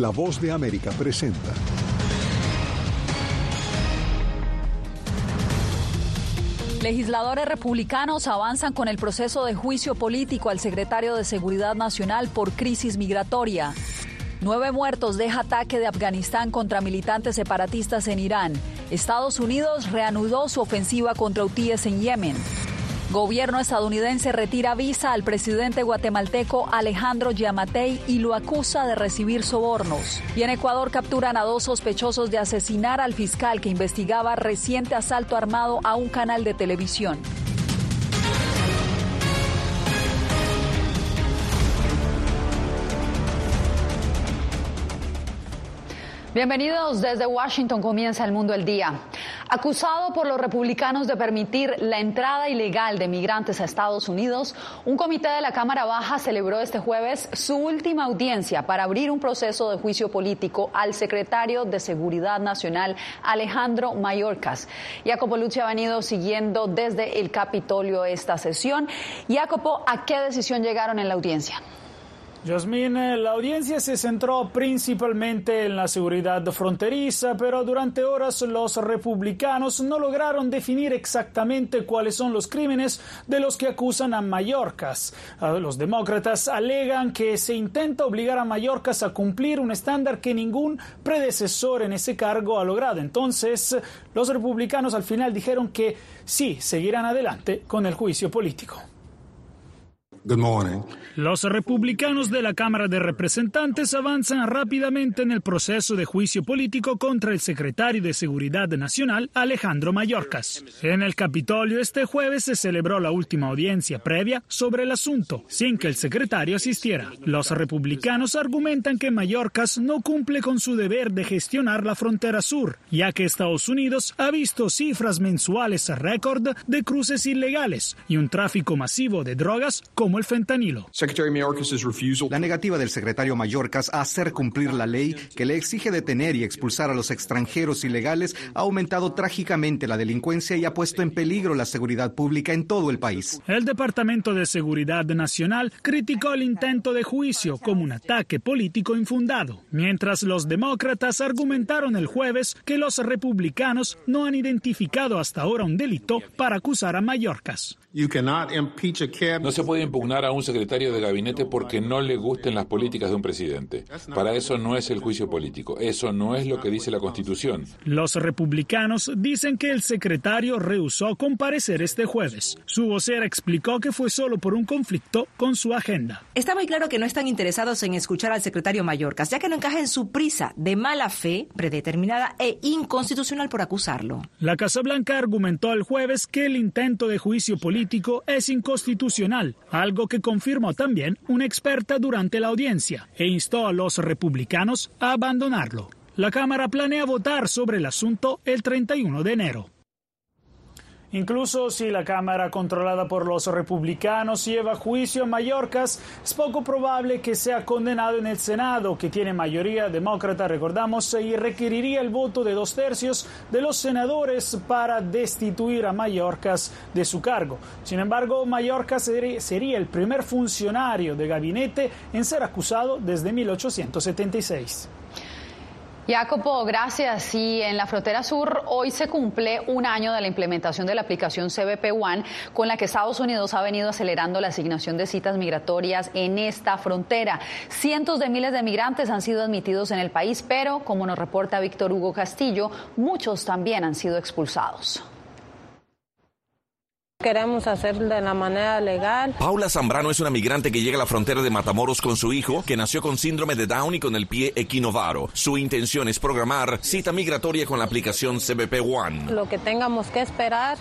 La voz de América presenta. Legisladores republicanos avanzan con el proceso de juicio político al secretario de Seguridad Nacional por crisis migratoria. Nueve muertos deja ataque de Afganistán contra militantes separatistas en Irán. Estados Unidos reanudó su ofensiva contra hutíes en Yemen. Gobierno estadounidense retira visa al presidente guatemalteco Alejandro Yamatei y lo acusa de recibir sobornos. Y en Ecuador capturan a dos sospechosos de asesinar al fiscal que investigaba reciente asalto armado a un canal de televisión. Bienvenidos desde Washington, comienza el mundo el día. Acusado por los republicanos de permitir la entrada ilegal de migrantes a Estados Unidos, un comité de la Cámara Baja celebró este jueves su última audiencia para abrir un proceso de juicio político al secretario de Seguridad Nacional, Alejandro Mayorkas. Jacopo Lucci ha venido siguiendo desde el Capitolio esta sesión. Jacopo, ¿a qué decisión llegaron en la audiencia? Yasmín, la audiencia se centró principalmente en la seguridad fronteriza, pero durante horas los republicanos no lograron definir exactamente cuáles son los crímenes de los que acusan a Mallorcas. Los demócratas alegan que se intenta obligar a Mallorcas a cumplir un estándar que ningún predecesor en ese cargo ha logrado. Entonces, los republicanos al final dijeron que sí, seguirán adelante con el juicio político. Los republicanos de la Cámara de Representantes avanzan rápidamente en el proceso de juicio político contra el secretario de Seguridad Nacional, Alejandro Mayorkas. En el Capitolio este jueves se celebró la última audiencia previa sobre el asunto, sin que el secretario asistiera. Los republicanos argumentan que Mayorkas no cumple con su deber de gestionar la frontera sur, ya que Estados Unidos ha visto cifras mensuales récord de cruces ilegales y un tráfico masivo de drogas como el fentanilo. La negativa del secretario Mayorkas a hacer cumplir la ley que le exige detener y expulsar a los extranjeros ilegales ha aumentado trágicamente la delincuencia y ha puesto en peligro la seguridad pública en todo el país. El Departamento de Seguridad Nacional criticó el intento de juicio como un ataque político infundado, mientras los demócratas argumentaron el jueves que los republicanos no han identificado hasta ahora un delito para acusar a Mayorkas. No se puede impugnar a un secretario de gabinete porque no le gusten las políticas de un presidente. Para eso no es el juicio político. Eso no es lo que dice la Constitución. Los republicanos dicen que el secretario rehusó comparecer este jueves. Su vocera explicó que fue solo por un conflicto con su agenda. Está muy claro que no están interesados en escuchar al secretario Mallorcas, ya que no encaja en su prisa de mala fe, predeterminada e inconstitucional por acusarlo. La Casa Blanca argumentó el jueves que el intento de juicio político es inconstitucional, algo que confirmó también una experta durante la audiencia, e instó a los republicanos a abandonarlo. La Cámara planea votar sobre el asunto el 31 de enero. Incluso si la Cámara controlada por los republicanos lleva juicio a Mallorcas, es poco probable que sea condenado en el Senado, que tiene mayoría demócrata, recordamos, y requeriría el voto de dos tercios de los senadores para destituir a Mallorcas de su cargo. Sin embargo, Mallorcas sería el primer funcionario de gabinete en ser acusado desde 1876. Jacopo, gracias. Y en la frontera sur hoy se cumple un año de la implementación de la aplicación CBP One, con la que Estados Unidos ha venido acelerando la asignación de citas migratorias en esta frontera. Cientos de miles de migrantes han sido admitidos en el país, pero como nos reporta Víctor Hugo Castillo, muchos también han sido expulsados. Queremos hacer de la manera legal. Paula Zambrano es una migrante que llega a la frontera de Matamoros con su hijo, que nació con síndrome de Down y con el pie equinovaro. Su intención es programar cita migratoria con la aplicación CBP One. Lo que tengamos que esperar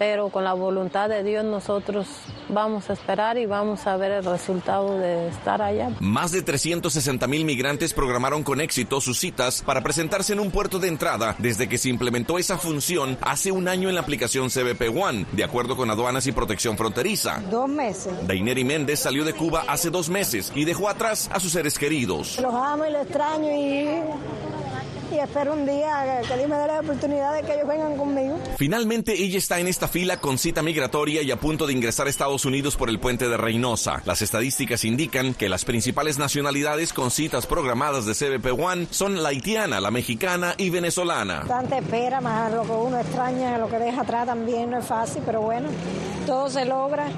pero con la voluntad de Dios nosotros vamos a esperar y vamos a ver el resultado de estar allá. Más de 360 mil migrantes programaron con éxito sus citas para presentarse en un puerto de entrada desde que se implementó esa función hace un año en la aplicación CBP One, de acuerdo con aduanas y protección fronteriza. Dos meses. Daineri Méndez salió de Cuba hace dos meses y dejó atrás a sus seres queridos. Los amo y los extraño y y espero un día que Dios me dé la oportunidad de que ellos vengan conmigo. Finalmente, ella está en esta fila con cita migratoria y a punto de ingresar a Estados Unidos por el puente de Reynosa. Las estadísticas indican que las principales nacionalidades con citas programadas de CBP One son la haitiana, la mexicana y venezolana. Tanta espera, más lo que uno extraña, lo que deja atrás también no es fácil, pero bueno, todo se logra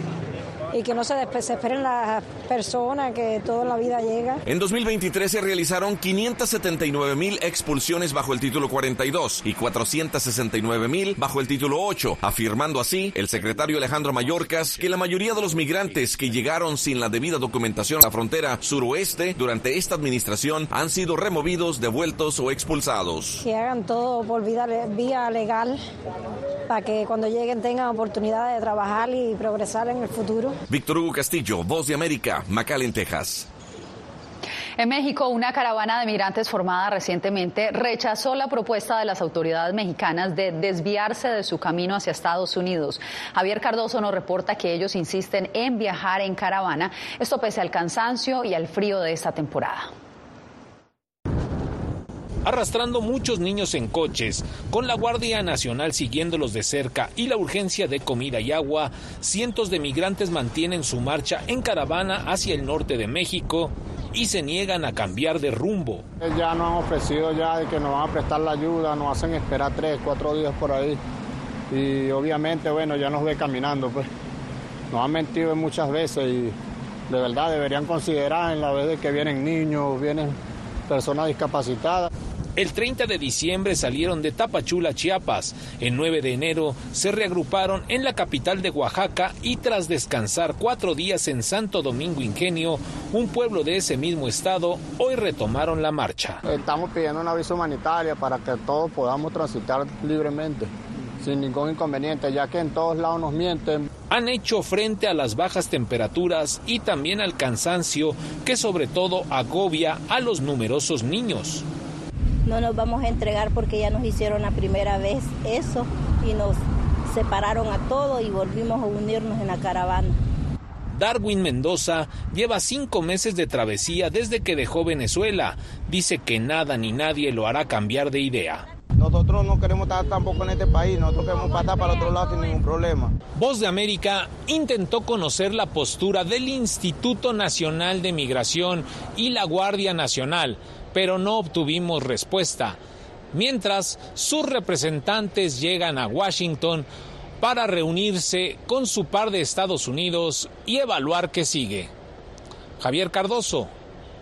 y que no se desesperen las personas, que toda la vida llega. En 2023 se realizaron 579 mil expulsiones bajo el título 42 y 469 mil bajo el título 8, afirmando así el secretario Alejandro Mayorkas que la mayoría de los migrantes que llegaron sin la debida documentación a la frontera suroeste durante esta administración han sido removidos, devueltos o expulsados. Que hagan todo por vía legal para que cuando lleguen tengan oportunidad de trabajar y progresar en el futuro. Víctor Hugo Castillo, Voz de América, McAllen, Texas. En México, una caravana de migrantes formada recientemente rechazó la propuesta de las autoridades mexicanas de desviarse de su camino hacia Estados Unidos. Javier Cardoso nos reporta que ellos insisten en viajar en caravana, esto pese al cansancio y al frío de esta temporada arrastrando muchos niños en coches, con la Guardia Nacional siguiéndolos de cerca y la urgencia de comida y agua, cientos de migrantes mantienen su marcha en caravana hacia el norte de México y se niegan a cambiar de rumbo. Ya nos han ofrecido ya de que nos van a prestar la ayuda, nos hacen esperar tres, cuatro días por ahí y obviamente, bueno, ya nos ve caminando, pues. Nos han mentido muchas veces y de verdad deberían considerar en la vez de que vienen niños, vienen personas discapacitadas. El 30 de diciembre salieron de Tapachula, Chiapas. El 9 de enero se reagruparon en la capital de Oaxaca y tras descansar cuatro días en Santo Domingo Ingenio, un pueblo de ese mismo estado, hoy retomaron la marcha. Estamos pidiendo una visa humanitaria para que todos podamos transitar libremente sin ningún inconveniente, ya que en todos lados nos mienten. Han hecho frente a las bajas temperaturas y también al cansancio que sobre todo agobia a los numerosos niños. No nos vamos a entregar porque ya nos hicieron la primera vez eso y nos separaron a todos y volvimos a unirnos en la caravana. Darwin Mendoza lleva cinco meses de travesía desde que dejó Venezuela. Dice que nada ni nadie lo hará cambiar de idea. Nosotros no queremos estar tampoco en este país, nosotros queremos pasar para otro lado sin ningún problema. Voz de América intentó conocer la postura del Instituto Nacional de Migración y la Guardia Nacional, pero no obtuvimos respuesta. Mientras, sus representantes llegan a Washington para reunirse con su par de Estados Unidos y evaluar qué sigue. Javier Cardoso,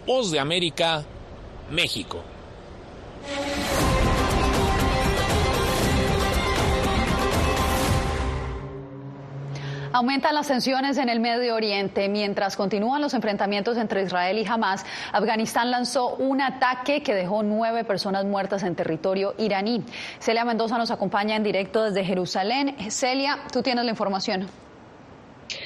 Voz de América, México. Aumentan las tensiones en el Medio Oriente. Mientras continúan los enfrentamientos entre Israel y Hamas, Afganistán lanzó un ataque que dejó nueve personas muertas en territorio iraní. Celia Mendoza nos acompaña en directo desde Jerusalén. Celia, tú tienes la información.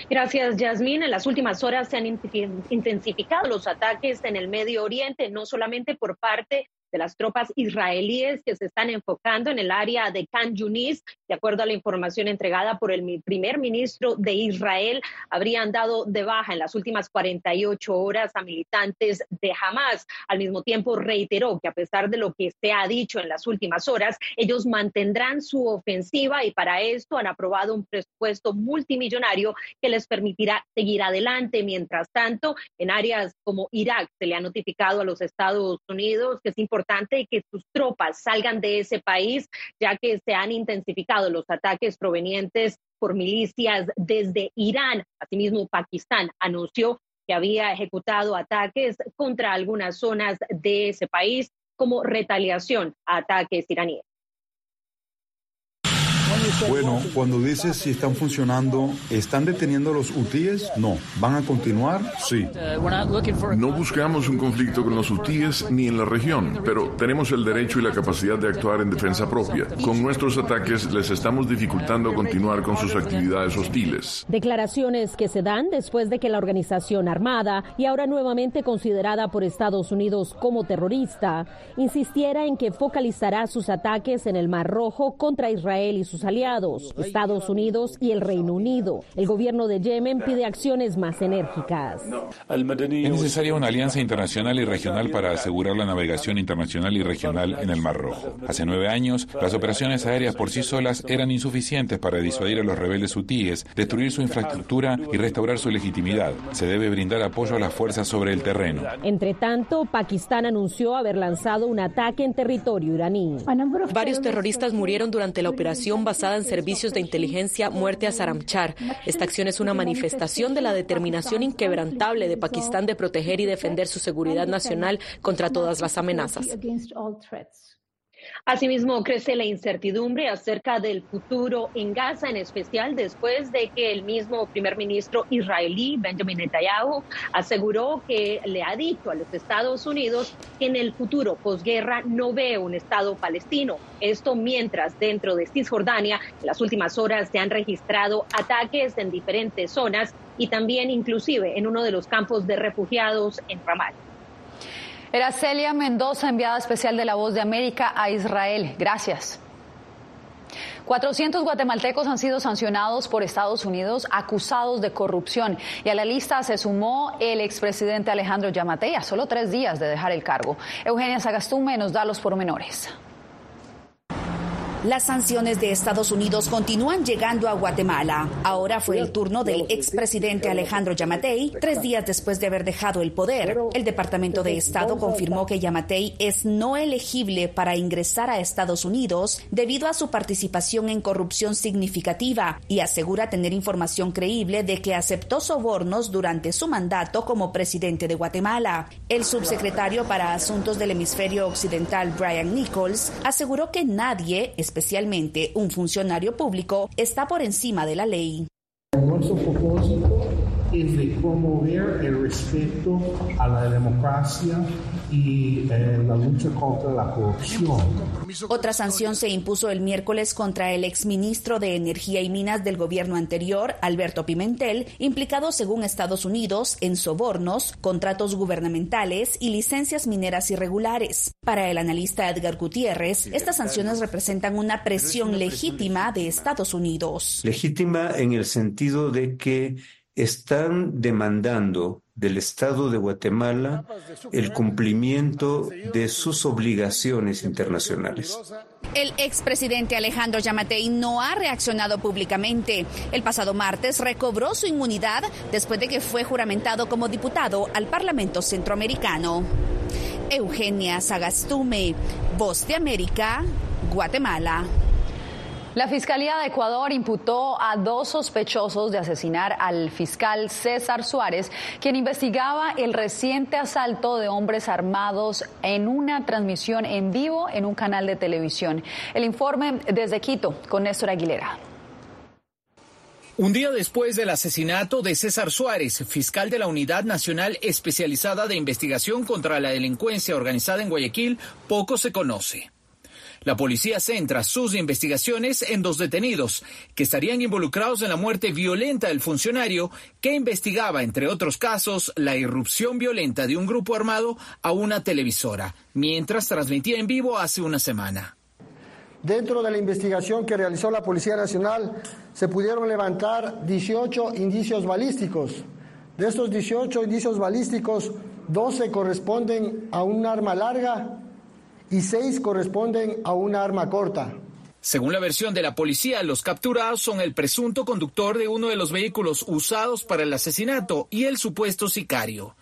Gracias, Yasmín. En las últimas horas se han intensificado los ataques en el Medio Oriente, no solamente por parte de las tropas israelíes que se están enfocando en el área de Khan Yunis. De acuerdo a la información entregada por el primer ministro de Israel, habrían dado de baja en las últimas 48 horas a militantes de Hamas. Al mismo tiempo, reiteró que a pesar de lo que se ha dicho en las últimas horas, ellos mantendrán su ofensiva y para esto han aprobado un presupuesto multimillonario que les permitirá seguir adelante. Mientras tanto, en áreas como Irak se le ha notificado a los Estados Unidos que es importante importante que sus tropas salgan de ese país, ya que se han intensificado los ataques provenientes por milicias desde Irán. Asimismo, Pakistán anunció que había ejecutado ataques contra algunas zonas de ese país como retaliación a ataques iraníes. Bueno, cuando dices si están funcionando, ¿están deteniendo los hutíes? No. ¿Van a continuar? Sí. No buscamos un conflicto con los hutíes ni en la región, pero tenemos el derecho y la capacidad de actuar en defensa propia. Con nuestros ataques les estamos dificultando continuar con sus actividades hostiles. Declaraciones que se dan después de que la organización armada, y ahora nuevamente considerada por Estados Unidos como terrorista, insistiera en que focalizará sus ataques en el Mar Rojo contra Israel y sus aliados aliados, Estados Unidos y el Reino Unido. El gobierno de Yemen pide acciones más enérgicas. Es necesaria una alianza internacional y regional para asegurar la navegación internacional y regional en el Mar Rojo. Hace nueve años, las operaciones aéreas por sí solas eran insuficientes para disuadir a los rebeldes hutíes, destruir su infraestructura y restaurar su legitimidad. Se debe brindar apoyo a las fuerzas sobre el terreno. Entre tanto, Pakistán anunció haber lanzado un ataque en territorio iraní. Varios terroristas murieron durante la operación basada en servicios de inteligencia Muerte a Saramchar. Esta acción es una manifestación de la determinación inquebrantable de Pakistán de proteger y defender su seguridad nacional contra todas las amenazas. Asimismo, crece la incertidumbre acerca del futuro en Gaza, en especial después de que el mismo primer ministro israelí, Benjamin Netanyahu, aseguró que le ha dicho a los Estados Unidos que en el futuro posguerra no ve un Estado palestino. Esto mientras dentro de Cisjordania en las últimas horas se han registrado ataques en diferentes zonas y también inclusive en uno de los campos de refugiados en Ramallah. Era Celia Mendoza, enviada especial de La Voz de América a Israel. Gracias. 400 guatemaltecos han sido sancionados por Estados Unidos acusados de corrupción y a la lista se sumó el expresidente Alejandro Yamatei solo tres días de dejar el cargo. Eugenia Sagastume nos da los pormenores. Las sanciones de Estados Unidos continúan llegando a Guatemala. Ahora fue el turno del expresidente Alejandro Yamatei, tres días después de haber dejado el poder. El Departamento de Estado confirmó que Yamatei es no elegible para ingresar a Estados Unidos debido a su participación en corrupción significativa y asegura tener información creíble de que aceptó sobornos durante su mandato como presidente de Guatemala. El subsecretario para Asuntos del Hemisferio Occidental, Brian Nichols, aseguró que nadie, especialmente un funcionario público, está por encima de la ley. Es de promover el respeto a la democracia y eh, la lucha contra la corrupción. Otra sanción se impuso el miércoles contra el exministro de Energía y Minas del gobierno anterior, Alberto Pimentel, implicado según Estados Unidos en sobornos, contratos gubernamentales y licencias mineras irregulares. Para el analista Edgar Gutiérrez, estas sanciones representan una presión legítima de Estados Unidos. Legítima en el sentido de que están demandando del Estado de Guatemala el cumplimiento de sus obligaciones internacionales. El expresidente Alejandro Yamatei no ha reaccionado públicamente. El pasado martes recobró su inmunidad después de que fue juramentado como diputado al Parlamento Centroamericano. Eugenia Sagastume, Voz de América, Guatemala. La Fiscalía de Ecuador imputó a dos sospechosos de asesinar al fiscal César Suárez, quien investigaba el reciente asalto de hombres armados en una transmisión en vivo en un canal de televisión. El informe desde Quito con Néstor Aguilera. Un día después del asesinato de César Suárez, fiscal de la Unidad Nacional Especializada de Investigación contra la Delincuencia Organizada en Guayaquil, poco se conoce. La policía centra sus investigaciones en dos detenidos que estarían involucrados en la muerte violenta del funcionario que investigaba, entre otros casos, la irrupción violenta de un grupo armado a una televisora, mientras transmitía en vivo hace una semana. Dentro de la investigación que realizó la Policía Nacional se pudieron levantar 18 indicios balísticos. De estos 18 indicios balísticos, 12 corresponden a un arma larga y seis corresponden a una arma corta. Según la versión de la policía, los capturados son el presunto conductor de uno de los vehículos usados para el asesinato y el supuesto sicario.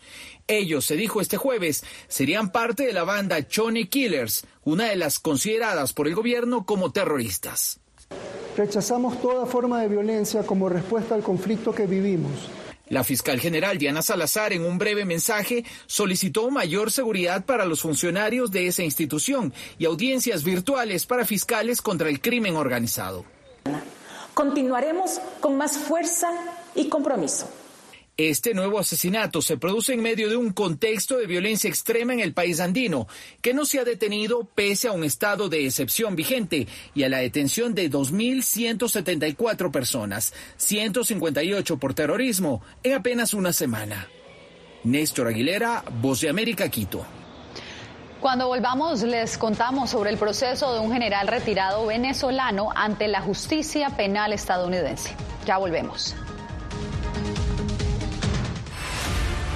Ellos, se dijo este jueves, serían parte de la banda Chone Killers, una de las consideradas por el gobierno como terroristas. Rechazamos toda forma de violencia como respuesta al conflicto que vivimos la fiscal general Diana Salazar, en un breve mensaje, solicitó mayor seguridad para los funcionarios de esa institución y audiencias virtuales para fiscales contra el crimen organizado. Continuaremos con más fuerza y compromiso este nuevo asesinato se produce en medio de un contexto de violencia extrema en el país andino, que no se ha detenido pese a un estado de excepción vigente y a la detención de 2.174 personas, 158 por terrorismo, en apenas una semana. Néstor Aguilera, Voz de América, Quito. Cuando volvamos les contamos sobre el proceso de un general retirado venezolano ante la justicia penal estadounidense. Ya volvemos.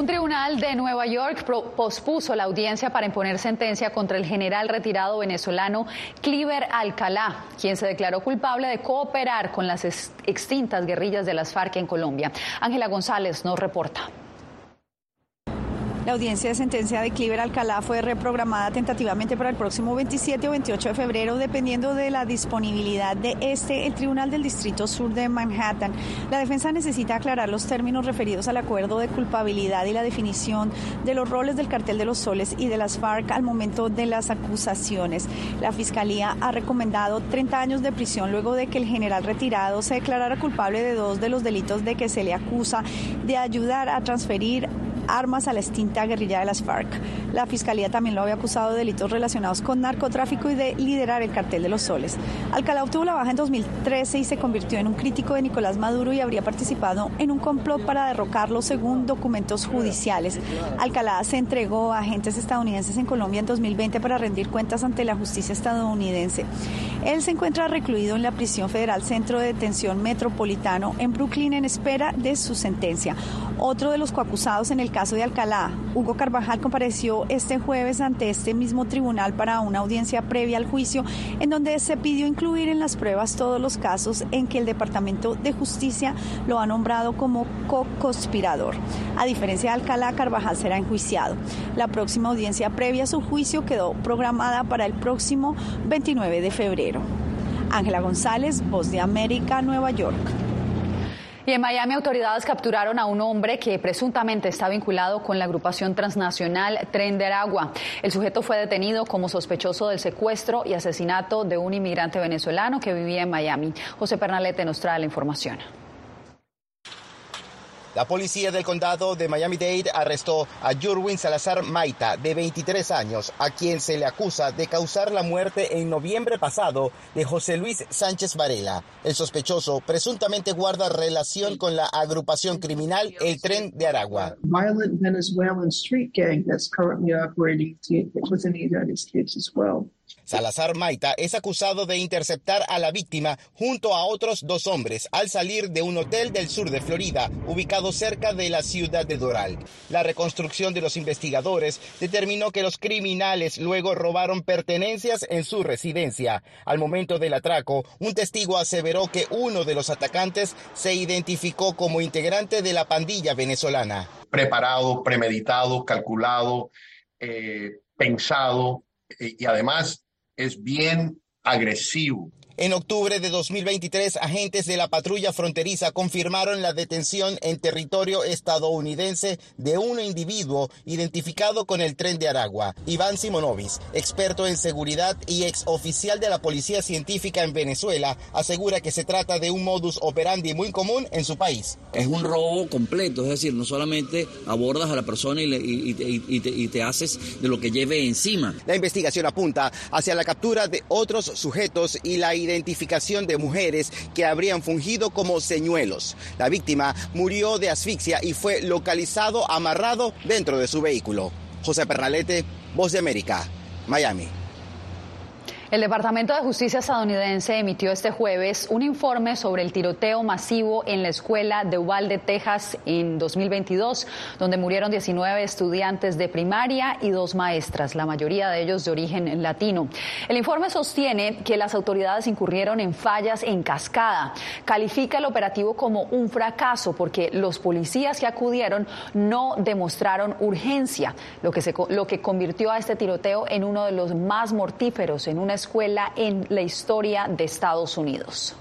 Un tribunal de Nueva York pospuso la audiencia para imponer sentencia contra el general retirado venezolano Cliver Alcalá, quien se declaró culpable de cooperar con las extintas guerrillas de las FARC en Colombia. Ángela González nos reporta. La audiencia de sentencia de Cliver Alcalá fue reprogramada tentativamente para el próximo 27 o 28 de febrero, dependiendo de la disponibilidad de este, el Tribunal del Distrito Sur de Manhattan. La defensa necesita aclarar los términos referidos al acuerdo de culpabilidad y la definición de los roles del cartel de los soles y de las FARC al momento de las acusaciones. La Fiscalía ha recomendado 30 años de prisión luego de que el general retirado se declarara culpable de dos de los delitos de que se le acusa de ayudar a transferir armas a la extinta guerrilla de las FARC. La Fiscalía también lo había acusado de delitos relacionados con narcotráfico y de liderar el cartel de los soles. Alcalá obtuvo la baja en 2013 y se convirtió en un crítico de Nicolás Maduro y habría participado en un complot para derrocarlo según documentos judiciales. Alcalá se entregó a agentes estadounidenses en Colombia en 2020 para rendir cuentas ante la justicia estadounidense. Él se encuentra recluido en la prisión federal Centro de Detención Metropolitano en Brooklyn en espera de su sentencia. Otro de los coacusados en el caso de Alcalá, Hugo Carvajal, compareció este jueves ante este mismo tribunal para una audiencia previa al juicio, en donde se pidió incluir en las pruebas todos los casos en que el Departamento de Justicia lo ha nombrado como co-conspirador. A diferencia de Alcalá, Carvajal será enjuiciado. La próxima audiencia previa a su juicio quedó programada para el próximo 29 de febrero. Ángela González, Voz de América, Nueva York. Y en Miami autoridades capturaron a un hombre que presuntamente está vinculado con la agrupación transnacional Tren de Aragua. El sujeto fue detenido como sospechoso del secuestro y asesinato de un inmigrante venezolano que vivía en Miami. José Pernalete nos trae la información. La policía del condado de Miami-Dade arrestó a Jurwin Salazar Maita, de 23 años, a quien se le acusa de causar la muerte en noviembre pasado de José Luis Sánchez Varela. El sospechoso presuntamente guarda relación con la agrupación criminal El Tren de Aragua. Salazar Maita es acusado de interceptar a la víctima junto a otros dos hombres al salir de un hotel del sur de Florida, ubicado cerca de la ciudad de Doral. La reconstrucción de los investigadores determinó que los criminales luego robaron pertenencias en su residencia. Al momento del atraco, un testigo aseveró que uno de los atacantes se identificó como integrante de la pandilla venezolana. Preparado, premeditado, calculado, eh, pensado y además es bien agresivo. En octubre de 2023, agentes de la patrulla fronteriza confirmaron la detención en territorio estadounidense de un individuo identificado con el tren de Aragua. Iván Simonovis, experto en seguridad y ex oficial de la Policía Científica en Venezuela, asegura que se trata de un modus operandi muy común en su país. Es un robo completo, es decir, no solamente abordas a la persona y, te, y te haces de lo que lleve encima. La investigación apunta hacia la captura de otros sujetos y la identificación identificación de mujeres que habrían fungido como señuelos. La víctima murió de asfixia y fue localizado amarrado dentro de su vehículo. José Pernalete, Voz de América, Miami. El Departamento de Justicia estadounidense emitió este jueves un informe sobre el tiroteo masivo en la escuela de Uvalde, Texas, en 2022, donde murieron 19 estudiantes de primaria y dos maestras, la mayoría de ellos de origen latino. El informe sostiene que las autoridades incurrieron en fallas en cascada. Califica el operativo como un fracaso porque los policías que acudieron no demostraron urgencia, lo que, se, lo que convirtió a este tiroteo en uno de los más mortíferos en una escuela en la historia de Estados Unidos.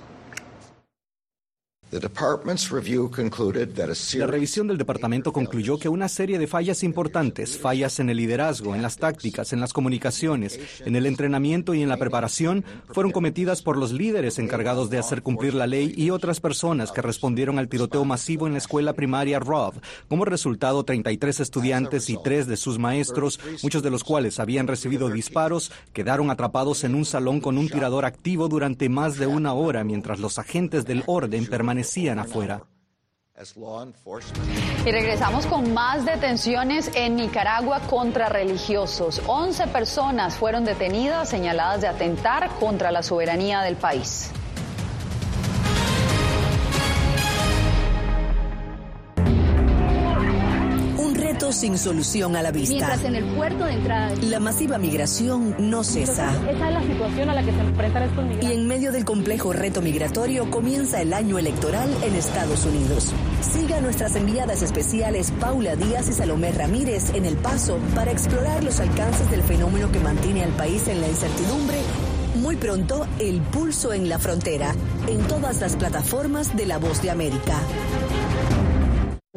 La revisión del departamento concluyó que una serie de fallas importantes, fallas en el liderazgo, en las tácticas, en las comunicaciones, en el entrenamiento y en la preparación, fueron cometidas por los líderes encargados de hacer cumplir la ley y otras personas que respondieron al tiroteo masivo en la escuela primaria Rov. Como resultado, 33 estudiantes y tres de sus maestros, muchos de los cuales habían recibido disparos, quedaron atrapados en un salón con un tirador activo durante más de una hora mientras los agentes del orden permanecían Y regresamos con más detenciones en Nicaragua contra religiosos. 11 personas fueron detenidas señaladas de atentar contra la soberanía del país. Sin solución a la vista. Mientras en el puerto de entrada. La masiva migración no cesa. esa es la situación a la que se enfrentan estos migrantes. Y en medio del complejo reto migratorio comienza el año electoral en Estados Unidos. Siga nuestras enviadas especiales Paula Díaz y Salomé Ramírez en El Paso para explorar los alcances del fenómeno que mantiene al país en la incertidumbre muy pronto, El Pulso en la Frontera, en todas las plataformas de La Voz de América.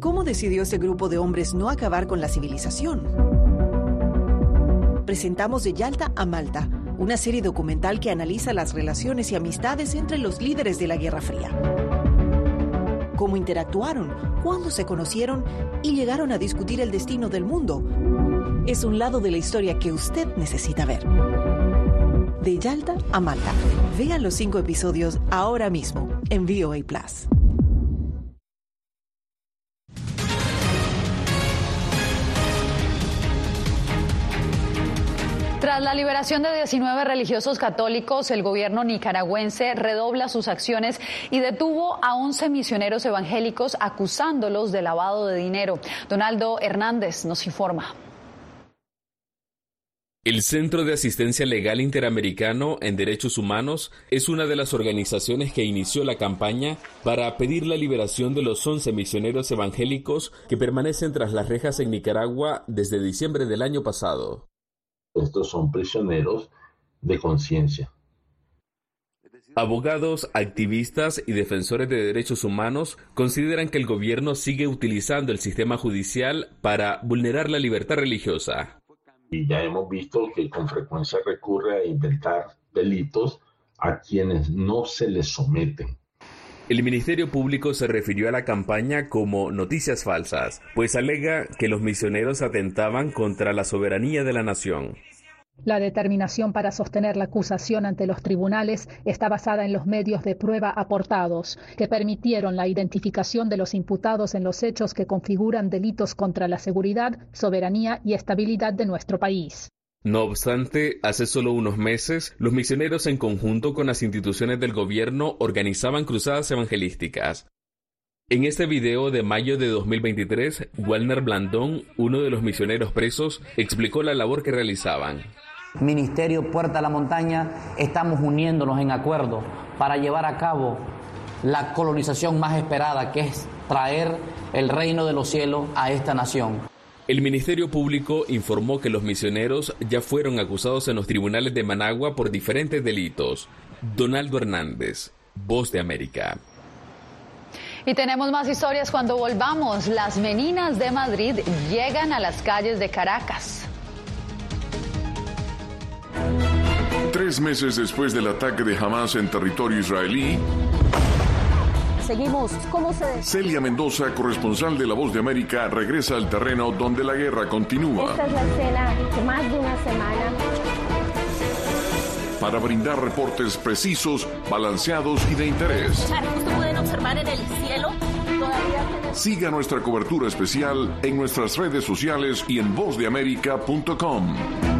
¿Cómo decidió ese grupo de hombres no acabar con la civilización? Presentamos de Yalta a Malta, una serie documental que analiza las relaciones y amistades entre los líderes de la Guerra Fría. Cómo interactuaron, cuándo se conocieron y llegaron a discutir el destino del mundo. Es un lado de la historia que usted necesita ver. De Yalta a Malta. Vean los cinco episodios ahora mismo en VOA Plus. Tras la liberación de 19 religiosos católicos, el gobierno nicaragüense redobla sus acciones y detuvo a 11 misioneros evangélicos acusándolos de lavado de dinero. Donaldo Hernández nos informa. El Centro de Asistencia Legal Interamericano en Derechos Humanos es una de las organizaciones que inició la campaña para pedir la liberación de los 11 misioneros evangélicos que permanecen tras las rejas en Nicaragua desde diciembre del año pasado. Estos son prisioneros de conciencia. Abogados, activistas y defensores de derechos humanos consideran que el gobierno sigue utilizando el sistema judicial para vulnerar la libertad religiosa y ya hemos visto que con frecuencia recurre a inventar delitos a quienes no se les someten. El Ministerio Público se refirió a la campaña como noticias falsas, pues alega que los misioneros atentaban contra la soberanía de la nación. La determinación para sostener la acusación ante los tribunales está basada en los medios de prueba aportados, que permitieron la identificación de los imputados en los hechos que configuran delitos contra la seguridad, soberanía y estabilidad de nuestro país. No obstante, hace solo unos meses, los misioneros en conjunto con las instituciones del gobierno organizaban cruzadas evangelísticas. En este video de mayo de 2023, Walner Blandón, uno de los misioneros presos, explicó la labor que realizaban. Ministerio Puerta a la Montaña, estamos uniéndonos en acuerdo para llevar a cabo la colonización más esperada, que es traer el reino de los cielos a esta nación. El Ministerio Público informó que los misioneros ya fueron acusados en los tribunales de Managua por diferentes delitos. Donaldo Hernández, Voz de América. Y tenemos más historias cuando volvamos. Las meninas de Madrid llegan a las calles de Caracas. Tres meses después del ataque de Hamas en territorio israelí, Seguimos. ¿Cómo se.? Celia Mendoza, corresponsal de La Voz de América, regresa al terreno donde la guerra continúa. Esta es la escena de más de una semana. Para brindar reportes precisos, balanceados y de interés. Pueden observar en el cielo. Todavía Siga nuestra cobertura especial en nuestras redes sociales y en vozdeamerica.com.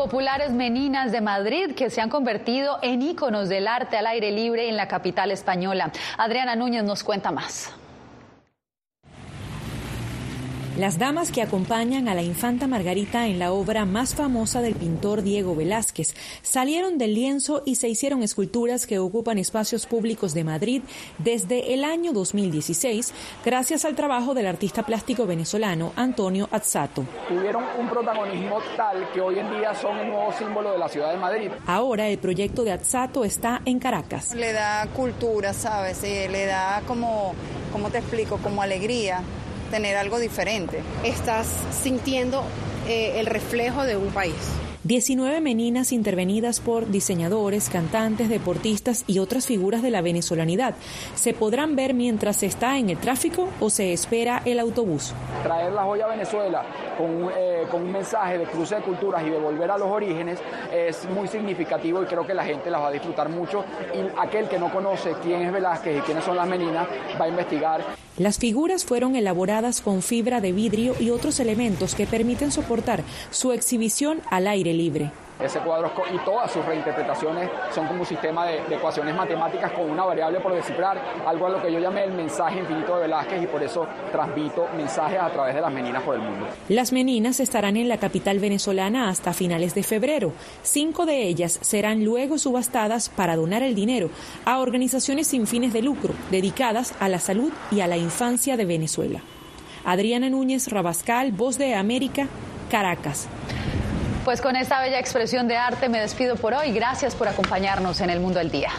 populares meninas de Madrid que se han convertido en íconos del arte al aire libre en la capital española. Adriana Núñez nos cuenta más. Las damas que acompañan a la infanta Margarita en la obra más famosa del pintor Diego Velázquez salieron del lienzo y se hicieron esculturas que ocupan espacios públicos de Madrid desde el año 2016, gracias al trabajo del artista plástico venezolano Antonio Azzato. Tuvieron un protagonismo tal que hoy en día son el nuevo símbolo de la ciudad de Madrid. Ahora el proyecto de Azzato está en Caracas. Le da cultura, ¿sabes? Le da como, ¿cómo te explico? Como alegría tener algo diferente. Estás sintiendo eh, el reflejo de un país. 19 meninas intervenidas por diseñadores, cantantes, deportistas y otras figuras de la venezolanidad. ¿Se podrán ver mientras se está en el tráfico o se espera el autobús? Traer la joya a Venezuela con, eh, con un mensaje de cruce de culturas y de volver a los orígenes es muy significativo y creo que la gente las va a disfrutar mucho. Y aquel que no conoce quién es Velázquez y quiénes son las meninas va a investigar. Las figuras fueron elaboradas con fibra de vidrio y otros elementos que permiten soportar su exhibición al aire libre. Ese cuadro y todas sus reinterpretaciones son como un sistema de, ecuaciones matemáticas con una variable por descifrar, algo a lo que yo llamé el mensaje infinito de Velázquez y por eso transmito mensajes a través de las meninas por el mundo. Las meninas estarán en la capital venezolana hasta finales de febrero. Cinco de ellas serán luego subastadas para donar el dinero a organizaciones sin fines de lucro dedicadas a la salud y a la infancia de Venezuela. Adriana Núñez Rabascal, Voz de América, Caracas. Pues con esta bella expresión de arte me despido por hoy. Gracias por acompañarnos en el Mundo del Día.